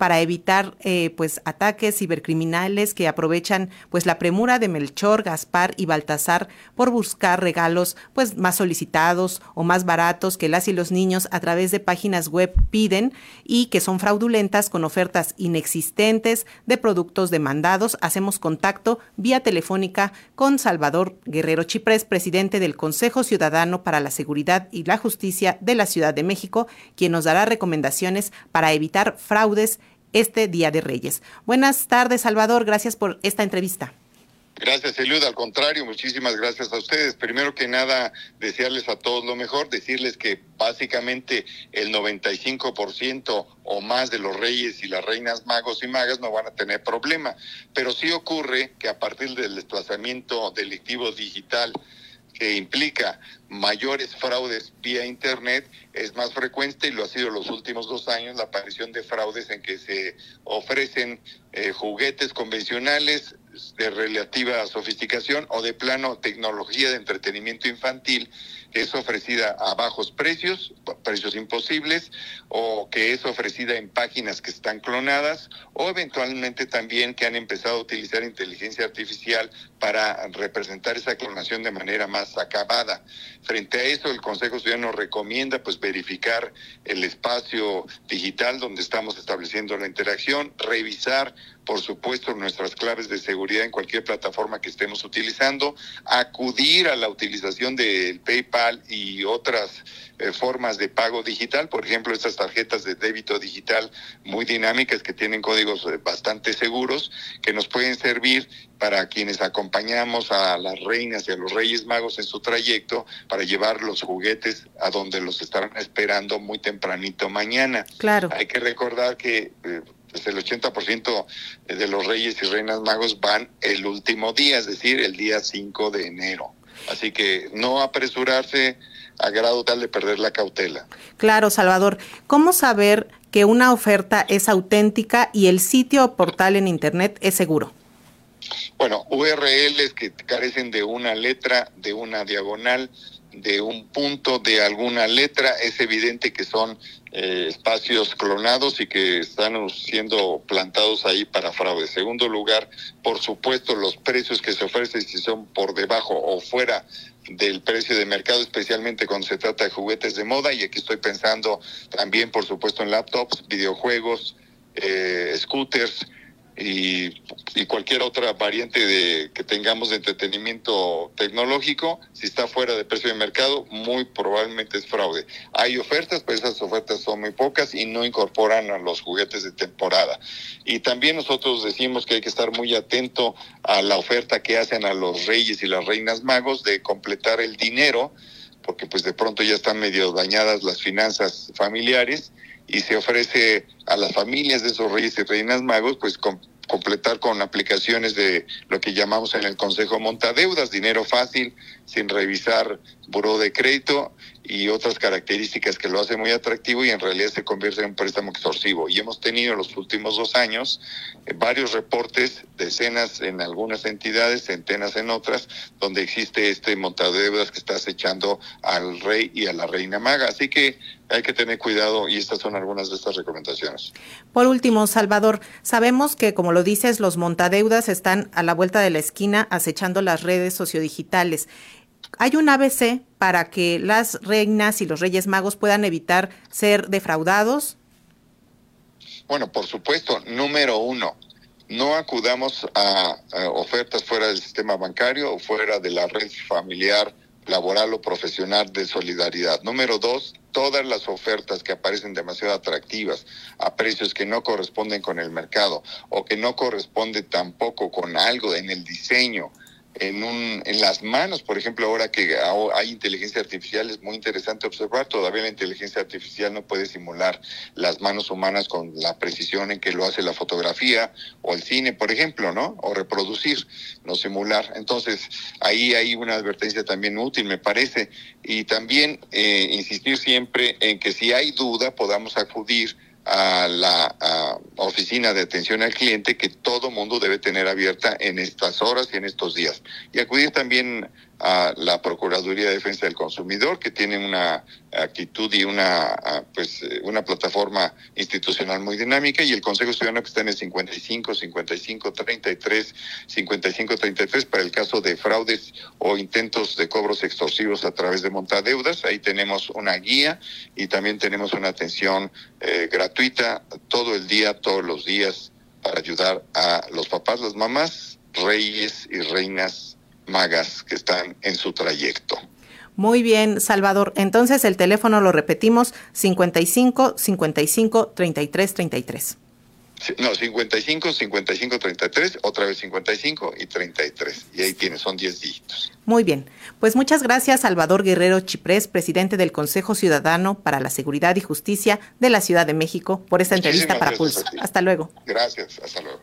para evitar eh, pues ataques cibercriminales que aprovechan pues la premura de Melchor, Gaspar y Baltasar por buscar regalos pues más solicitados o más baratos que las y los niños a través de páginas web piden y que son fraudulentas con ofertas inexistentes de productos demandados. Hacemos contacto vía telefónica con Salvador Guerrero Chiprés, presidente del Consejo Ciudadano para la Seguridad y la Justicia de la Ciudad de México, quien nos dará recomendaciones para evitar fraudes este Día de Reyes. Buenas tardes, Salvador. Gracias por esta entrevista. Gracias, Eliud. Al contrario, muchísimas gracias a ustedes. Primero que nada, desearles a todos lo mejor, decirles que básicamente el 95% o más de los reyes y las reinas magos y magas no van a tener problema. Pero sí ocurre que a partir del desplazamiento delictivo digital, que implica mayores fraudes vía Internet, es más frecuente y lo ha sido los últimos dos años la aparición de fraudes en que se ofrecen eh, juguetes convencionales de relativa sofisticación o de plano tecnología de entretenimiento infantil que es ofrecida a bajos precios, precios imposibles, o que es ofrecida en páginas que están clonadas, o eventualmente también que han empezado a utilizar inteligencia artificial para representar esa clonación de manera más acabada. Frente a eso, el Consejo Ciudadano recomienda pues verificar el espacio digital donde estamos estableciendo la interacción, revisar por supuesto, nuestras claves de seguridad en cualquier plataforma que estemos utilizando, acudir a la utilización del PayPal y otras eh, formas de pago digital, por ejemplo, estas tarjetas de débito digital muy dinámicas que tienen códigos eh, bastante seguros que nos pueden servir para quienes acompañamos a las reinas y a los reyes magos en su trayecto para llevar los juguetes a donde los estarán esperando muy tempranito mañana. Claro. Hay que recordar que eh, pues el 80% de los reyes y reinas magos van el último día, es decir, el día 5 de enero. Así que no apresurarse a grado tal de perder la cautela. Claro, Salvador. ¿Cómo saber que una oferta es auténtica y el sitio o portal en Internet es seguro? Bueno, URLs que carecen de una letra, de una diagonal, de un punto, de alguna letra, es evidente que son eh, espacios clonados y que están siendo plantados ahí para fraude. Segundo lugar, por supuesto, los precios que se ofrecen si son por debajo o fuera del precio de mercado, especialmente cuando se trata de juguetes de moda. Y aquí estoy pensando también, por supuesto, en laptops, videojuegos, eh, scooters, y, cualquier otra variante de que tengamos de entretenimiento tecnológico, si está fuera de precio de mercado, muy probablemente es fraude. Hay ofertas, pero esas ofertas son muy pocas y no incorporan a los juguetes de temporada. Y también nosotros decimos que hay que estar muy atento a la oferta que hacen a los reyes y las reinas magos de completar el dinero, porque pues de pronto ya están medio dañadas las finanzas familiares y se ofrece a las familias de esos reyes y reinas magos, pues completar con aplicaciones de lo que llamamos en el Consejo Montadeudas, dinero fácil, sin revisar buró de crédito y otras características que lo hacen muy atractivo y en realidad se convierte en un préstamo extorsivo. Y hemos tenido los últimos dos años eh, varios reportes, decenas en algunas entidades, centenas en otras, donde existe este montadeudas que está acechando al rey y a la reina maga. Así que hay que tener cuidado y estas son algunas de estas recomendaciones. Por último, Salvador, sabemos que, como lo dices, los montadeudas están a la vuelta de la esquina acechando las redes sociodigitales. ¿Hay un ABC para que las reinas y los reyes magos puedan evitar ser defraudados? Bueno, por supuesto, número uno, no acudamos a, ofertas fuera del sistema bancario o fuera de la red familiar, laboral o profesional de solidaridad. Número dos, todas las ofertas que aparecen demasiado atractivas a precios que no corresponden con el mercado o que no corresponden tampoco con algo en el diseño en, un, en las manos, por ejemplo, ahora que hay inteligencia artificial, es muy interesante observar, todavía la inteligencia artificial no puede simular las manos humanas con la precisión en que lo hace la fotografía o el cine, por ejemplo, ¿no? O reproducir, no simular. Entonces, ahí hay una advertencia también útil, me parece, y también eh, insistir siempre en que si hay duda podamos acudir a la oficina de atención al cliente que todo mundo debe tener abierta en estas horas y en estos días. Y acudir también a la Procuraduría de Defensa del Consumidor, que tiene una actitud y una pues eh, una plataforma institucional muy dinámica, y el Consejo Ciudadano que está en el 55, 55, 33, 55, 33 para el caso de fraudes o intentos de cobros extorsivos a través de montadeudas. Ahí tenemos una guía y también tenemos una atención eh, gratuita todo el día, todos los días, para ayudar a los papás, las mamás, reyes y reinas magas que están en su trayecto. Muy bien, Salvador. Entonces el teléfono lo repetimos 55 55 33 33. No, 55, 55, 33, otra vez 55 y 33. Y ahí tienes, son 10 dígitos. Muy bien. Pues muchas gracias, Salvador Guerrero Chiprés, presidente del Consejo Ciudadano para la Seguridad y Justicia de la Ciudad de México, por esta entrevista para Pulso. Hasta luego. Gracias, hasta luego.